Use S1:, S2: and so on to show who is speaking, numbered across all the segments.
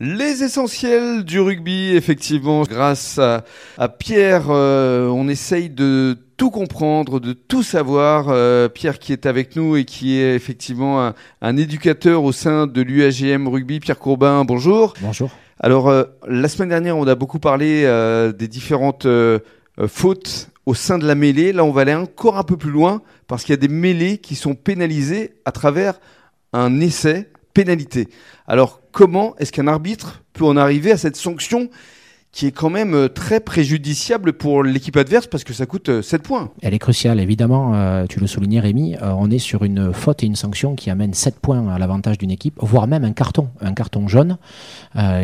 S1: Les essentiels du rugby, effectivement, grâce à, Pierre, euh, on essaye de tout comprendre, de tout savoir. Euh, Pierre qui est avec nous et qui est effectivement un, éducateur au sein de l'UAGM Rugby. Pierre Courbin, bonjour.
S2: Bonjour.
S1: Alors, euh, la semaine dernière, on a beaucoup parlé des différentes fautes au sein de la mêlée. Là, on va aller encore un peu plus loin parce qu'il y a des mêlées qui sont pénalisées à travers un essai pénalité. Alors comment est-ce qu'un arbitre peut en arriver à cette sanction qui est quand même euh, très préjudiciable pour l'équipe adverse parce que ça coûte 7 euh, points?
S2: Elle est cruciale, évidemment, euh, tu le soulignais Rémi, on est sur une faute et une sanction qui amène 7 points à l'avantage d'une équipe, voire même un carton, un carton jaune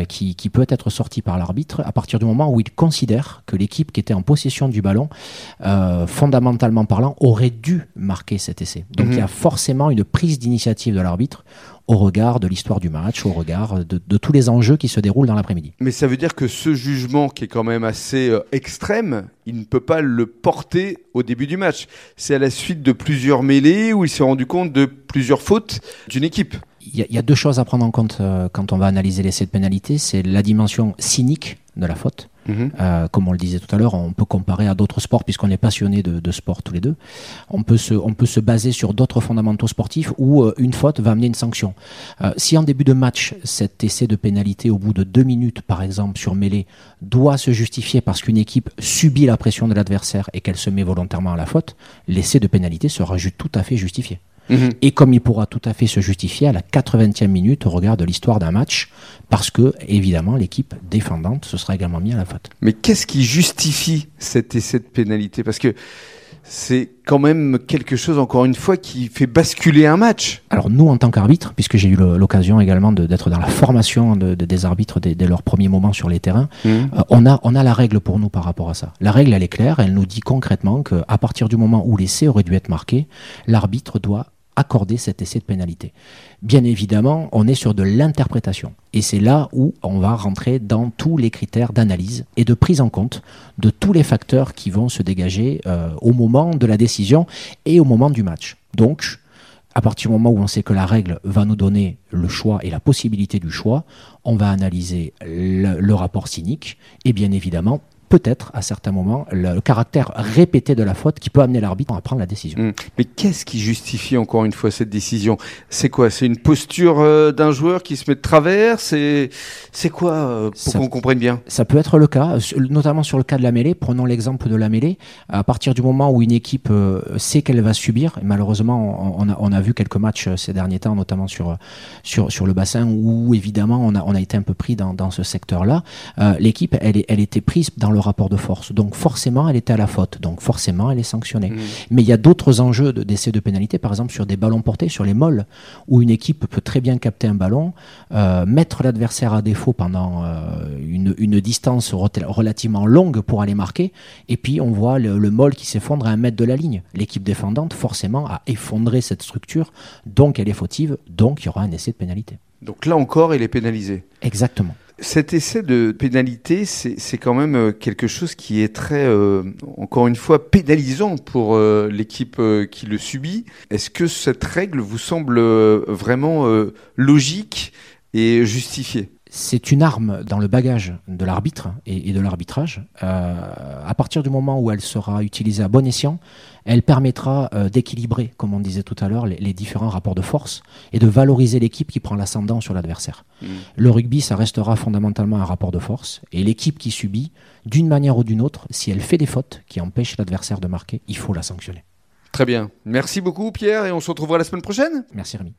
S2: qui, qui, peut être sorti par l'arbitre à partir du moment où il considère que l'équipe qui était en possession du ballon, fondamentalement parlant, aurait dû marquer cet essai. Donc mhm. il y a forcément une prise d'initiative de l'arbitre au regard de l'histoire du match, au regard de, tous les enjeux qui se déroulent dans l'après-midi.
S1: Mais ça veut dire que ce jugement qui est quand même assez euh, extrême, il ne peut pas le porter au début du match. C'est à la suite de plusieurs mêlées où il s'est rendu compte de plusieurs fautes d'une équipe.
S2: Il y, a deux choses à prendre en compte euh, quand on va analyser l'essai de pénalité. C'est la dimension cynique de la faute Mhm. Euh, comme on le disait tout à l'heure, on peut comparer à d'autres sports puisqu'on est passionné de, sport tous les deux. On peut se, on peut se baser sur d'autres fondamentaux sportifs où euh, une faute va amener une sanction. Euh, si en début de match, cet essai de pénalité au bout de deux minutes, par exemple, sur mêlée, doit se justifier parce qu'une équipe subit la pression de l'adversaire et qu'elle se met volontairement à la faute, l'essai de pénalité sera tout à fait justifié. Mhm. Et comme il pourra tout à fait se justifier à la 80e minute au regard de l'histoire d'un match, parce que, évidemment, l'équipe défendante se sera également mis à la faute.
S1: Mais qu'est-ce qui justifie cet essai de pénalité? Parce que c'est quand même quelque chose, encore une fois, qui fait basculer un match.
S2: Alors nous, en tant qu'arbitre, puisque j'ai eu l'occasion également d'être dans la formation de, des arbitres dès, leur premier moment sur les terrains, mhm. euh, on, a, on a la règle pour nous par rapport à ça. La règle, elle est claire, elle nous dit concrètement qu'à partir du moment où l'essai aurait dû être marqué, l'arbitre doit accorder cet essai de pénalité. Bien évidemment, on est sur de l'interprétation. Et c'est là où on va rentrer dans tous les critères d'analyse et de prise en compte de tous les facteurs qui vont se dégager euh, au moment de la décision et au moment du match. Donc, à partir du moment où on sait que la règle va nous donner le choix et la possibilité du choix, on va analyser le, le rapport cynique et bien évidemment peut-être à certains moments le, caractère répété de la faute qui peut amener l'arbitre à prendre la décision. Hmm.
S1: Mais qu'est-ce qui justifie encore une fois cette décision? C'est quoi? C'est une posture euh, d'un joueur qui se met de travers? C'est quoi euh, pour qu'on comprenne bien?
S2: Ça peut être le cas, notamment sur le cas de la mêlée. Prenons l'exemple de la mêlée. À partir du moment où une équipe euh, sait qu'elle va subir, et malheureusement on a, on a vu quelques matchs ces derniers temps, notamment sur sur sur le bassin où évidemment on a on a été un peu pris dans, dans ce secteur-là. L'équipe elle elle était prise dans le rapport de force. Donc forcément, elle était à la faute. Donc forcément, elle est sanctionnée. Mmh. Mais il y a d'autres enjeux d'essai de, pénalité, par exemple sur des ballons portés, sur les molles, où une équipe peut très bien capter un ballon, euh, mettre l'adversaire à défaut pendant euh, une, une, distance relativement longue pour aller marquer, et puis on voit le, le molle qui s'effondre à un mètre de la ligne. L'équipe défendante, forcément, a effondré cette structure, donc elle est fautive, donc il y aura un essai de pénalité.
S1: Donc là encore, il est pénalisé.
S2: Exactement.
S1: Cet essai de pénalité, c'est quand même euh, quelque chose qui est très, euh, encore une fois, pénalisant pour euh, l'équipe qui le subit. Est-ce que cette règle vous semble vraiment logique et justifiée?
S2: C'est une arme dans le bagage de l'arbitre et, de l'arbitrage. à partir du moment où elle sera utilisée à bon escient, elle permettra euh, d'équilibrer, comme on disait tout à l'heure, les, différents rapports de force et de valoriser l'équipe qui prend l'ascendant sur l'adversaire. Mm. Le rugby, ça restera fondamentalement un rapport de force et l'équipe qui subit, d'une manière ou d'une autre, si elle fait des fautes qui empêchent l'adversaire de marquer, il faut la sanctionner.
S1: Très bien. Merci beaucoup Pierre et on se retrouvera la semaine prochaine.
S2: Merci Rémi.